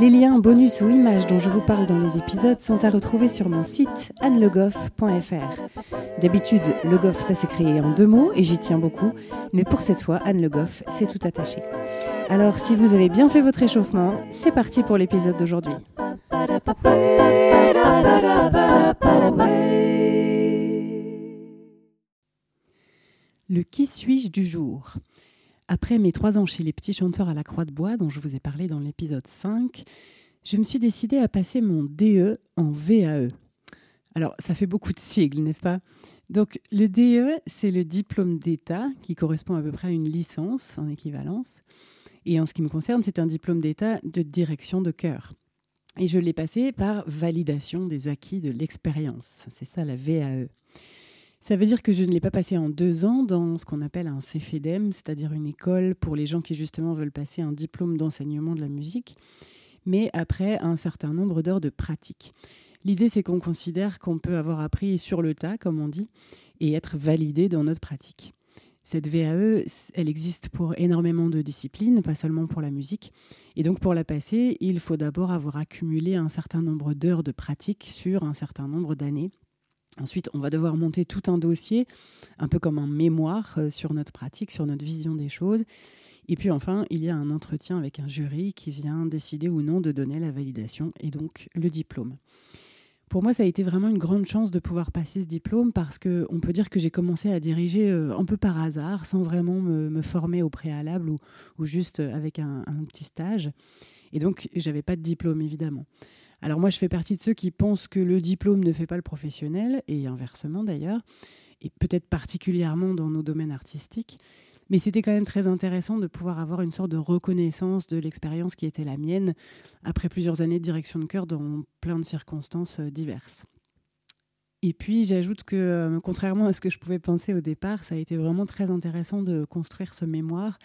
Les liens, bonus ou images dont je vous parle dans les épisodes sont à retrouver sur mon site annelegoff.fr. D'habitude, Le Goff, ça s'est créé en deux mots et j'y tiens beaucoup, mais pour cette fois, Anne Le Goff, c'est tout attaché. Alors, si vous avez bien fait votre échauffement, c'est parti pour l'épisode d'aujourd'hui. Le qui suis-je du jour? Après mes trois ans chez les petits chanteurs à la Croix de Bois, dont je vous ai parlé dans l'épisode 5, je me suis décidée à passer mon DE en VAE. Alors, ça fait beaucoup de sigles, n'est-ce pas? Donc, le DE, c'est le diplôme d'État qui correspond à peu près à une licence en équivalence. Et en ce qui me concerne, c'est un diplôme d'État de direction de chœur. Et je l'ai passé par validation des acquis de l'expérience. C'est ça la VAE. Ça veut dire que je ne l'ai pas passé en deux ans dans ce qu'on appelle un CFEDEM, c'est-à-dire une école pour les gens qui justement veulent passer un diplôme d'enseignement de la musique, mais après un certain nombre d'heures de pratique. L'idée, c'est qu'on considère qu'on peut avoir appris sur le tas, comme on dit, et être validé dans notre pratique. Cette VAE, elle existe pour énormément de disciplines, pas seulement pour la musique. Et donc pour la passer, il faut d'abord avoir accumulé un certain nombre d'heures de pratique sur un certain nombre d'années Ensuite, on va devoir monter tout un dossier, un peu comme un mémoire euh, sur notre pratique, sur notre vision des choses. Et puis enfin, il y a un entretien avec un jury qui vient décider ou non de donner la validation et donc le diplôme. Pour moi, ça a été vraiment une grande chance de pouvoir passer ce diplôme parce qu'on peut dire que j'ai commencé à diriger euh, un peu par hasard, sans vraiment me, former au préalable ou, juste avec un, un petit stage. Et donc, j'avais pas de diplôme, évidemment. Alors moi, je fais partie de ceux qui pensent que le diplôme ne fait pas le professionnel, et inversement d'ailleurs, et peut-être particulièrement dans nos domaines artistiques. Mais c'était quand même très intéressant de pouvoir avoir une sorte de reconnaissance de l'expérience qui était la mienne après plusieurs années de direction de chœur dans plein de circonstances euh, diverses. Et puis j'ajoute que, euh, contrairement à ce que je pouvais penser au départ, ça a été vraiment très intéressant de construire ce mémoire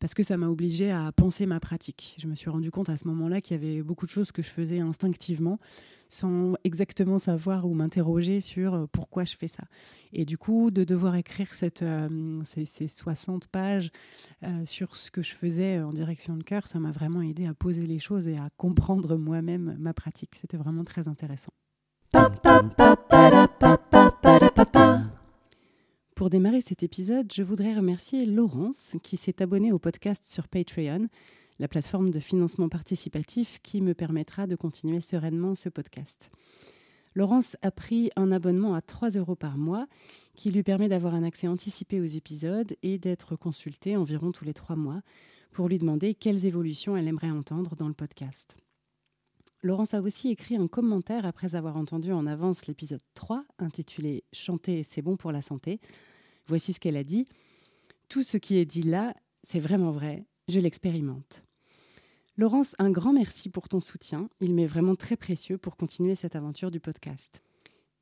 parce que ça m'a obligé à penser ma pratique. Je me suis rendu compte à ce moment-là qu'il y avait beaucoup de choses que je faisais instinctivement sans exactement savoir ou m'interroger sur euh, pourquoi je fais ça. Et du coup, de devoir écrire euh, ces, 60 pages euh, sur ce que je faisais en direction de cœur, ça m'a vraiment aidé à poser les choses et à comprendre moi-même ma pratique. C'était vraiment très intéressant. Pour démarrer cet épisode, je voudrais remercier Laurence qui s'est abonnée au podcast sur Patreon, la plateforme de financement participatif qui me permettra de continuer sereinement ce podcast. Laurence a pris un abonnement à 3 euros par mois qui lui permet d'avoir un accès anticipé aux épisodes et d'être consultée environ tous les trois mois pour lui demander quelles évolutions elle aimerait entendre dans le podcast. Laurence a aussi écrit un commentaire après avoir entendu en avance l'épisode 3 intitulé Chanter, c'est bon pour la santé, Voici ce qu'elle a dit. Tout ce qui est dit là, c'est vraiment vrai, je l'expérimente. Laurence, un grand merci pour ton soutien. Il m'est vraiment très précieux pour continuer cette aventure du podcast.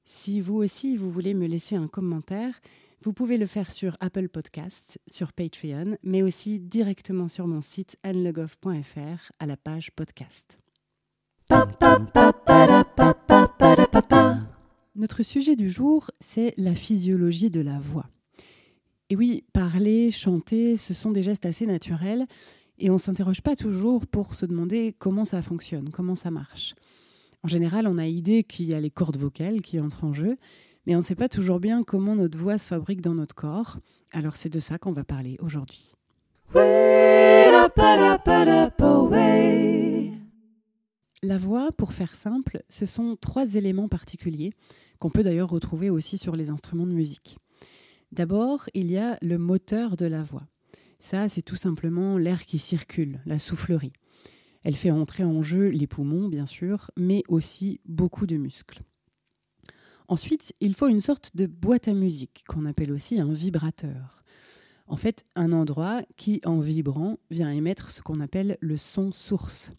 Si vous aussi, vous voulez me laisser un commentaire, vous pouvez le faire sur Apple Podcasts, sur Patreon, mais aussi directement sur mon site annelegoff.fr à la page podcast. Notre sujet du jour, c'est la physiologie de la voix. Et oui, parler, chanter, ce sont des gestes assez naturels et on ne s'interroge pas toujours pour se demander comment ça fonctionne, comment ça marche. En général, on a idée qu'il y a les cordes vocales qui entrent en jeu, mais on ne sait pas toujours bien comment notre voix se fabrique dans notre corps. Alors c'est de ça qu'on va parler aujourd'hui. La voix, pour faire simple, ce sont trois éléments particuliers qu'on peut d'ailleurs retrouver aussi sur les instruments de musique. D'abord, il y a le moteur de la voix. Ça, c'est tout simplement l'air qui circule, la soufflerie. Elle fait entrer en jeu les poumons, bien sûr, mais aussi beaucoup de muscles. Ensuite, il faut une sorte de boîte à musique, qu'on appelle aussi un vibrateur. En fait, un endroit qui, en vibrant, vient émettre ce qu'on appelle le son source.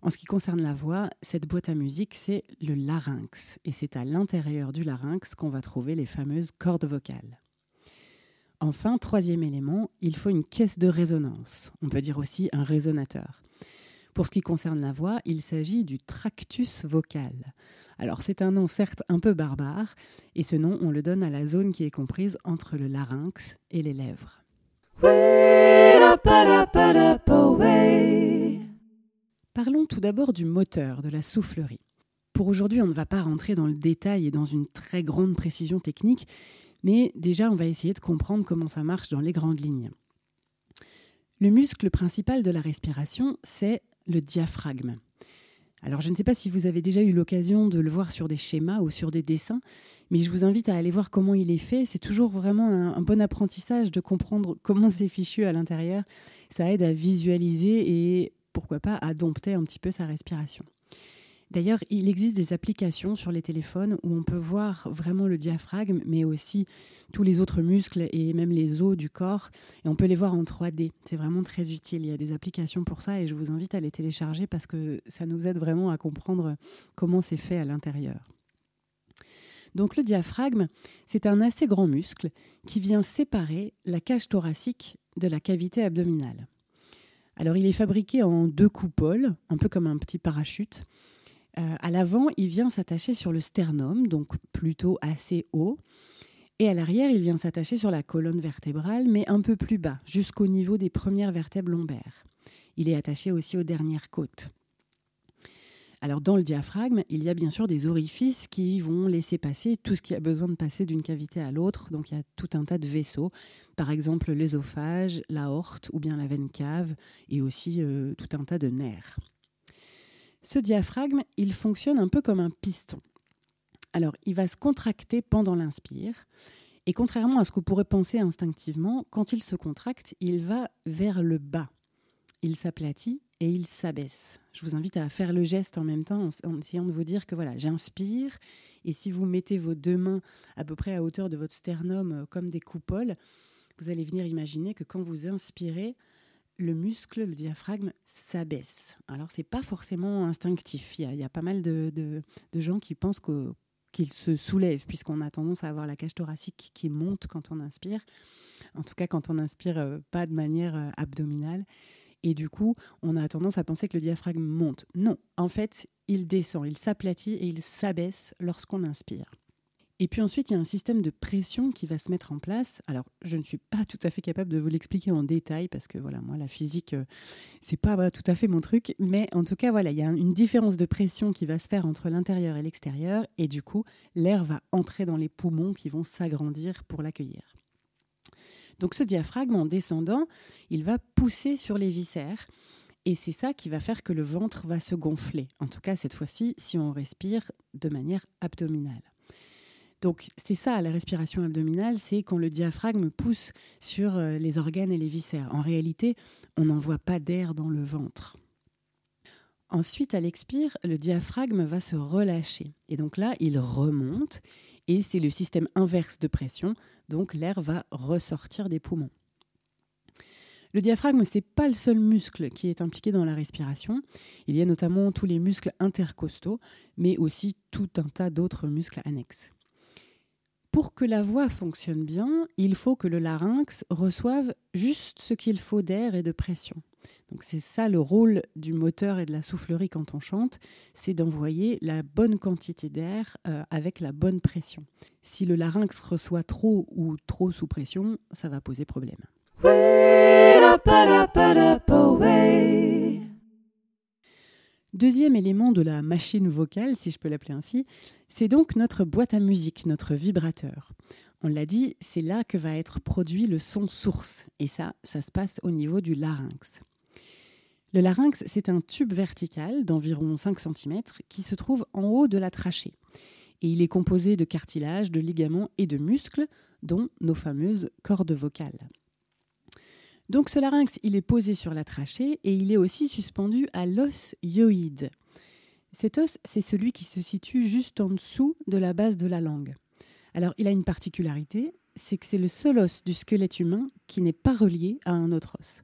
En ce qui concerne la voix, cette boîte à musique, c'est le larynx. Et c'est à l'intérieur du larynx qu'on va trouver les fameuses cordes vocales. Enfin, troisième élément, il faut une caisse de résonance. On peut dire aussi un résonateur. Pour ce qui concerne la voix, il s'agit du tractus vocal. Alors c'est un nom certes un peu barbare, et ce nom on le donne à la zone qui est comprise entre le larynx et les lèvres. Parlons tout d'abord du moteur, de la soufflerie. Pour aujourd'hui, on ne va pas rentrer dans le détail et dans une très grande précision technique, mais déjà on va essayer de comprendre comment ça marche dans les grandes lignes. Le muscle principal de la respiration, c'est le diaphragme. Alors je ne sais pas si vous avez déjà eu l'occasion de le voir sur des schémas ou sur des dessins, mais je vous invite à aller voir comment il est fait. C'est toujours vraiment un, bon apprentissage de comprendre comment c'est fichu à l'intérieur. Ça aide à visualiser et pourquoi pas à dompter un petit peu sa respiration. D'ailleurs, il existe des applications sur les téléphones où on peut voir vraiment le diaphragme, mais aussi tous les autres muscles et même les os du corps. Et on peut les voir en 3D. C'est vraiment très utile. Il y a des applications pour ça et je vous invite à les télécharger parce que ça nous aide vraiment à comprendre comment c'est fait à l'intérieur. Donc le diaphragme, c'est un assez grand muscle qui vient séparer la cage thoracique de la cavité abdominale. Alors il est fabriqué en deux coupoles, un peu comme un petit parachute. Euh, à l'avant, il vient s'attacher sur le sternum, donc plutôt assez haut. Et à l'arrière, il vient s'attacher sur la colonne vertébrale, mais un peu plus bas, jusqu'au niveau des premières vertèbres lombaires. Il est attaché aussi aux dernières côtes. Alors dans le diaphragme, il y a bien sûr des orifices qui vont laisser passer tout ce qui a besoin de passer d'une cavité à l'autre. Donc il y a tout un tas de vaisseaux, par exemple l'œsophage, l'aorte ou bien la veine cave, et aussi euh, tout un tas de nerfs. Ce diaphragme, il fonctionne un peu comme un piston. Alors, il va se contracter pendant l'inspire. Et contrairement à ce vous pourrait penser instinctivement, quand il se contracte, il va vers le bas. Il s'aplatit et il s'abaisse. Je vous invite à faire le geste en même temps en essayant de vous dire que voilà, j'inspire et si vous mettez vos deux mains à peu près à hauteur de votre sternum euh, comme des coupoles, vous allez venir imaginer que quand vous inspirez, le muscle, le diaphragme, s'abaisse. Alors, c'est pas forcément instinctif. Il y a, pas mal de, gens qui pensent qu'il se soulève, puisqu'on a tendance à avoir la cage thoracique qui monte quand on inspire. En tout cas, quand on inspire euh, pas de manière euh, abdominale. Et du coup, on a tendance à penser que le diaphragme monte. Non, en fait, il descend, il s'aplatit et il s'abaisse lorsqu'on inspire. Et puis ensuite, il y a un système de pression qui va se mettre en place. Alors, je ne suis pas tout à fait capable de vous l'expliquer en détail parce que voilà, moi, la physique, euh, c'est pas tout à fait mon truc. Mais en tout cas, voilà, il y a une différence de pression qui va se faire entre l'intérieur et l'extérieur. Et du coup, l'air va entrer dans les poumons qui vont s'agrandir pour l'accueillir. Donc, ce diaphragme, en descendant, il va pousser sur les viscères. Et c'est ça qui va faire que le ventre va se gonfler. En tout cas, cette fois-ci, si on respire de manière abdominale. Donc c'est ça la respiration abdominale, c'est quand le diaphragme pousse sur euh, les organes et les viscères. En réalité, on n'envoie pas d'air dans le ventre. Ensuite, à l'expire, le diaphragme va se relâcher. Et donc là, il remonte et c'est le système inverse de pression. Donc l'air va ressortir des poumons. Le diaphragme, ce n'est pas le seul muscle qui est impliqué dans la respiration. Il y a notamment tous les muscles intercostaux, mais aussi tout un tas d'autres muscles annexes. Pour que la voix fonctionne bien, il faut que le larynx reçoive juste ce qu'il faut d'air et de pression. Donc c'est ça le rôle du moteur et de la soufflerie quand on chante, c'est d'envoyer la bonne quantité d'air euh, avec la bonne pression. Si le larynx reçoit trop ou trop sous pression, ça va poser problème. Deuxième élément de la machine vocale, si je peux l'appeler ainsi, c'est donc notre boîte à musique, notre vibrateur. On l'a dit, c'est là que va être produit le son source, et ça, ça se passe au niveau du larynx. Le larynx, c'est un tube vertical d'environ 5 cm qui se trouve en haut de la trachée. Et il est composé de cartilage, de ligaments et de muscles, dont nos fameuses cordes vocales. Donc ce larynx, il est posé sur la trachée et il est aussi suspendu à l'os hyoïde. Cet os, c'est celui qui se situe juste en dessous de la base de la langue. Alors il a une particularité, c'est que c'est le seul os du squelette humain qui n'est pas relié à un autre os.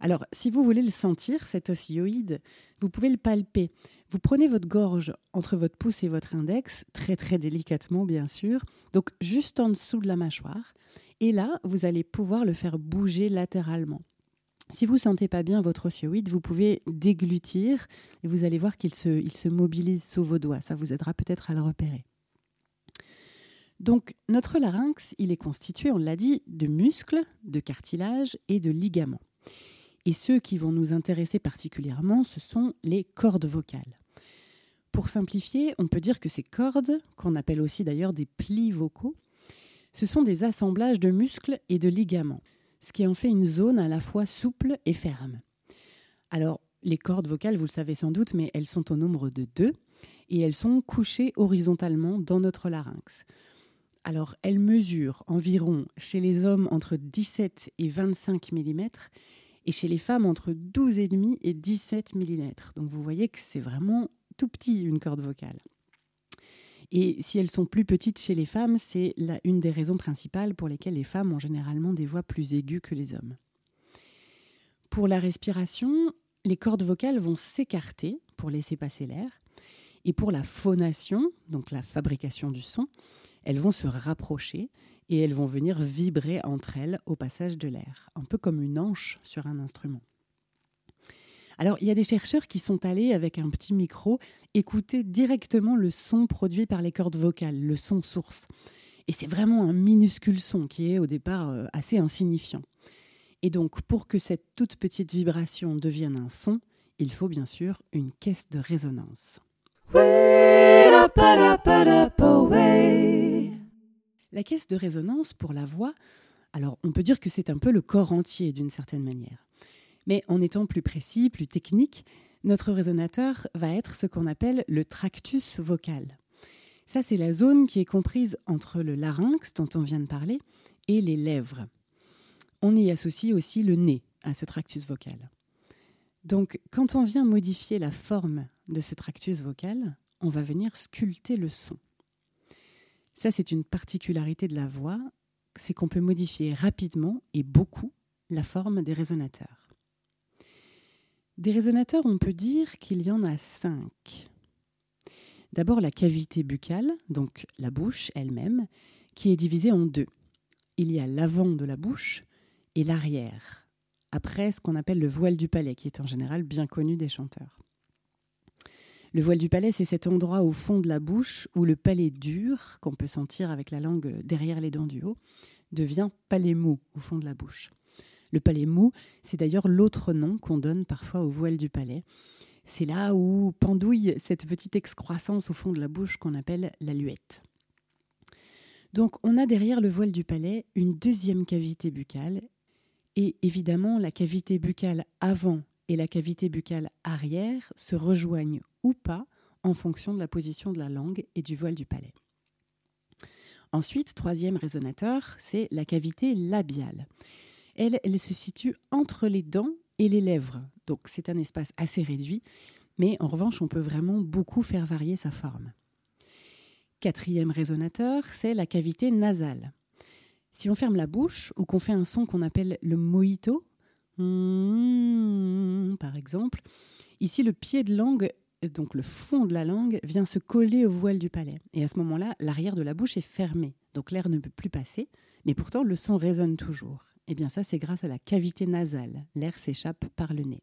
Alors, si vous voulez le sentir, cet osioïde, vous pouvez le palper. Vous prenez votre gorge entre votre pouce et votre index, très très délicatement bien sûr, donc juste en dessous de la mâchoire, et là, vous allez pouvoir le faire bouger latéralement. Si vous ne sentez pas bien votre osioïde, vous pouvez déglutir et vous allez voir qu'il se, se mobilise sous vos doigts. Ça vous aidera peut-être à le repérer. Donc notre larynx, il est constitué, on l'a dit, de muscles, de cartilage et de ligaments. Et ceux qui vont nous intéresser particulièrement, ce sont les cordes vocales. Pour simplifier, on peut dire que ces cordes, qu'on appelle aussi d'ailleurs des plis vocaux, ce sont des assemblages de muscles et de ligaments, ce qui en fait une zone à la fois souple et ferme. Alors, les cordes vocales, vous le savez sans doute, mais elles sont au nombre de deux et elles sont couchées horizontalement dans notre larynx. Alors, elles mesurent environ chez les hommes entre 17 et 25 mm et chez les femmes entre 12,5 et 17 mm. Donc, vous voyez que c'est vraiment tout petit une corde vocale. Et si elles sont plus petites chez les femmes, c'est une des raisons principales pour lesquelles les femmes ont généralement des voix plus aiguës que les hommes. Pour la respiration, les cordes vocales vont s'écarter pour laisser passer l'air. Et pour la phonation, donc la fabrication du son, elles vont se rapprocher et elles vont venir vibrer entre elles au passage de l'air, un peu comme une hanche sur un instrument. Alors, il y a des chercheurs qui sont allés avec un petit micro écouter directement le son produit par les cordes vocales, le son source. Et c'est vraiment un minuscule son qui est au départ euh, assez insignifiant. Et donc, pour que cette toute petite vibration devienne un son, il faut bien sûr une caisse de résonance. La caisse de résonance pour la voix, alors on peut dire que c'est un peu le corps entier d'une certaine manière. Mais en étant plus précis, plus technique, notre résonateur va être ce qu'on appelle le tractus vocal. Ça, c'est la zone qui est comprise entre le larynx, dont on vient de parler, et les lèvres. On y associe aussi le nez à ce tractus vocal. Donc, quand on vient modifier la forme de ce tractus vocal, on va venir sculpter le son. Ça, c'est une particularité de la voix, c'est qu'on peut modifier rapidement et beaucoup la forme des résonateurs. Des résonateurs, on peut dire qu'il y en a cinq. D'abord la cavité buccale, donc la bouche elle-même, qui est divisée en deux. Il y a l'avant de la bouche et l'arrière. Après, ce qu'on appelle le voile du palais, qui est en général bien connu des chanteurs. Le voile du palais, c'est cet endroit au fond de la bouche où le palais dur, qu'on peut sentir avec la langue derrière les dents du haut, devient palais mou au fond de la bouche. Le palais mou, c'est d'ailleurs l'autre nom qu'on donne parfois au voile du palais. C'est là où pendouille cette petite excroissance au fond de la bouche qu'on appelle la luette. Donc on a derrière le voile du palais une deuxième cavité buccale et évidemment la cavité buccale avant et la cavité buccale arrière se rejoignent ou pas en fonction de la position de la langue et du voile du palais. Ensuite, troisième résonateur, c'est la cavité labiale. Elle, se situe entre les dents et les lèvres, donc c'est un espace assez réduit, mais en revanche, on peut vraiment beaucoup faire varier sa forme. Quatrième résonateur, c'est la cavité nasale. Si on ferme la bouche ou qu'on fait un son qu'on appelle le mojito, Mmh, par exemple. Ici, le pied de langue, donc le fond de la langue, vient se coller au voile du palais. Et à ce moment-là, l'arrière de la bouche est fermé. Donc l'air ne peut plus passer, mais pourtant le son résonne toujours. Et eh bien ça, c'est grâce à la cavité nasale. L'air s'échappe par le nez.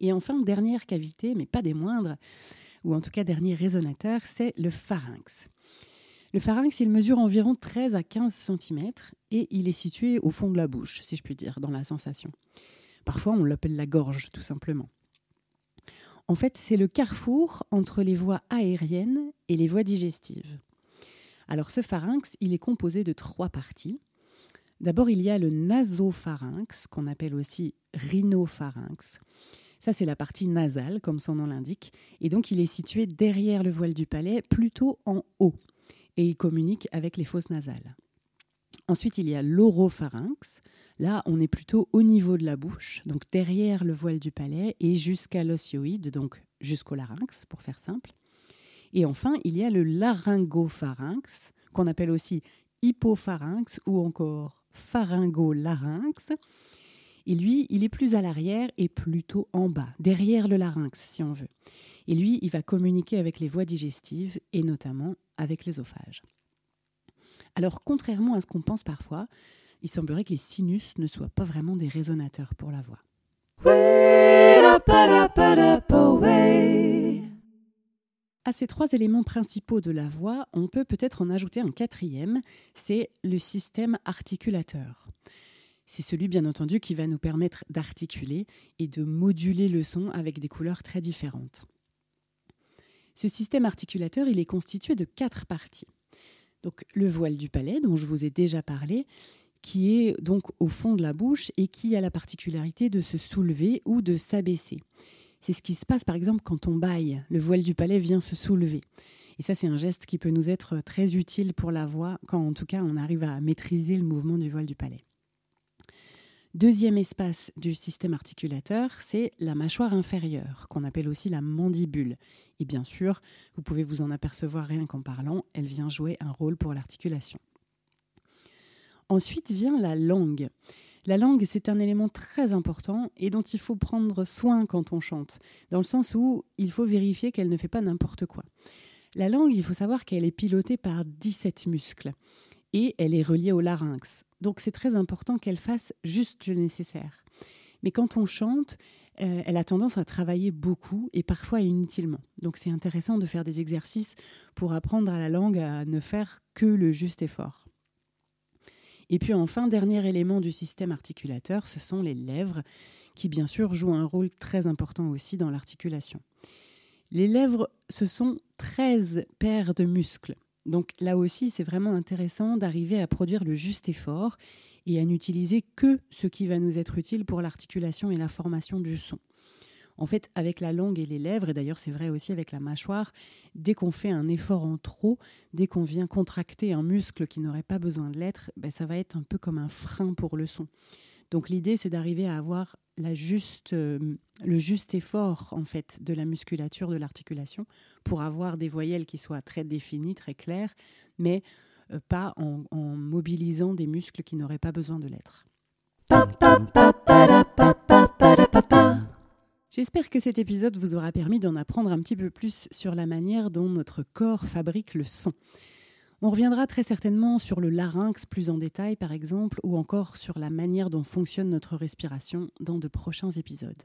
Et enfin, dernière cavité, mais pas des moindres, ou en tout cas dernier résonateur, c'est le pharynx. Le pharynx, il mesure environ 13 à 15 cm et il est situé au fond de la bouche, si je puis dire, dans la sensation. Parfois, on l'appelle la gorge, tout simplement. En fait, c'est le carrefour entre les voies aériennes et les voies digestives. Alors, ce pharynx, il est composé de trois parties. D'abord, il y a le nasopharynx, qu'on appelle aussi rhinopharynx. Ça, c'est la partie nasale, comme son nom l'indique. Et donc, il est situé derrière le voile du palais, plutôt en haut et il communique avec les fosses nasales. Ensuite, il y a l'oropharynx. Là, on est plutôt au niveau de la bouche, donc derrière le voile du palais et jusqu'à l'osioïde, donc jusqu'au larynx, pour faire simple. Et enfin, il y a le laryngopharynx, qu'on appelle aussi hypopharynx ou encore pharyngolarynx. Et lui, il est plus à l'arrière et plutôt en bas, derrière le larynx si on veut. Et lui, il va communiquer avec les voies digestives et notamment avec l'œsophage. Alors contrairement à ce qu'on pense parfois, il semblerait que les sinus ne soient pas vraiment des résonateurs pour la voix. À ces trois éléments principaux de la voix, on peut peut-être en ajouter un quatrième, c'est le système articulateur. C'est celui, bien entendu, qui va nous permettre d'articuler et de moduler le son avec des couleurs très différentes. Ce système articulateur, il est constitué de quatre parties. Donc le voile du palais, dont je vous ai déjà parlé, qui est donc au fond de la bouche et qui a la particularité de se soulever ou de s'abaisser. C'est ce qui se passe par exemple quand on baille. Le voile du palais vient se soulever. Et ça, c'est un geste qui peut nous être très utile pour la voix, quand en tout cas on arrive à maîtriser le mouvement du voile du palais. Deuxième espace du système articulateur, c'est la mâchoire inférieure, qu'on appelle aussi la mandibule. Et bien sûr, vous pouvez vous en apercevoir rien qu'en parlant, elle vient jouer un rôle pour l'articulation. Ensuite vient la langue. La langue, c'est un élément très important et dont il faut prendre soin quand on chante, dans le sens où il faut vérifier qu'elle ne fait pas n'importe quoi. La langue, il faut savoir qu'elle est pilotée par 17 muscles et elle est reliée au larynx. Donc c'est très important qu'elle fasse juste le nécessaire. Mais quand on chante, euh, elle a tendance à travailler beaucoup et parfois inutilement. Donc c'est intéressant de faire des exercices pour apprendre à la langue à ne faire que le juste effort. Et puis enfin, dernier élément du système articulateur, ce sont les lèvres, qui bien sûr jouent un rôle très important aussi dans l'articulation. Les lèvres, ce sont 13 paires de muscles. Donc là aussi, c'est vraiment intéressant d'arriver à produire le juste effort et à n'utiliser que ce qui va nous être utile pour l'articulation et la formation du son. En fait, avec la langue et les lèvres, et d'ailleurs c'est vrai aussi avec la mâchoire, dès qu'on fait un effort en trop, dès qu'on vient contracter un muscle qui n'aurait pas besoin de l'être, ben, ça va être un peu comme un frein pour le son. Donc l'idée, c'est d'arriver à avoir la juste, euh, le juste effort en fait de la musculature de l'articulation pour avoir des voyelles qui soient très définies, très claires, mais euh, pas en, en, mobilisant des muscles qui n'auraient pas besoin de l'être. J'espère que cet épisode vous aura permis d'en apprendre un petit peu plus sur la manière dont notre corps fabrique le son. On reviendra très certainement sur le larynx plus en détail, par exemple, ou encore sur la manière dont fonctionne notre respiration dans de prochains épisodes.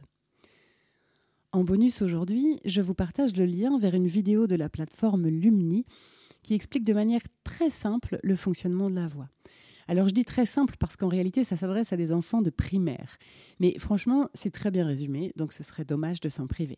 En bonus aujourd'hui, je vous partage le lien vers une vidéo de la plateforme Lumni qui explique de manière très simple le fonctionnement de la voix. Alors je dis très simple parce qu'en réalité ça s'adresse à des enfants de primaire. Mais franchement c'est très bien résumé, donc ce serait dommage de s'en priver.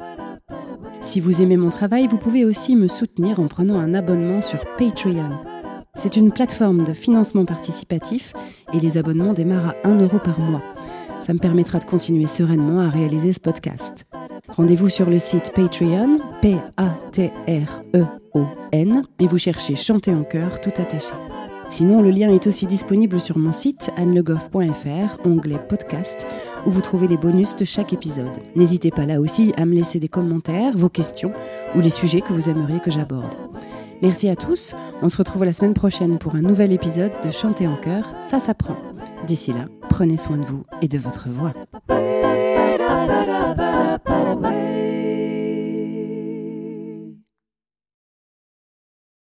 Si vous aimez mon travail, vous pouvez aussi me soutenir en prenant un abonnement sur Patreon. C'est une plateforme de financement participatif et les abonnements démarrent à 1 euro par mois. Ça me permettra de continuer sereinement à réaliser ce podcast. Rendez-vous sur le site Patreon, P-A-T-R-E-O-N, et vous cherchez Chanter en chœur tout attaché. Sinon, le lien est aussi disponible sur mon site annelegoff.fr, onglet podcast, où vous trouvez les bonus de chaque épisode. N'hésitez pas là aussi à me laisser des commentaires, vos questions ou les sujets que vous aimeriez que j'aborde. Merci à tous, on se retrouve la semaine prochaine pour un nouvel épisode de Chanter en chœur, ça s'apprend. D'ici là, prenez soin de vous et de votre voix.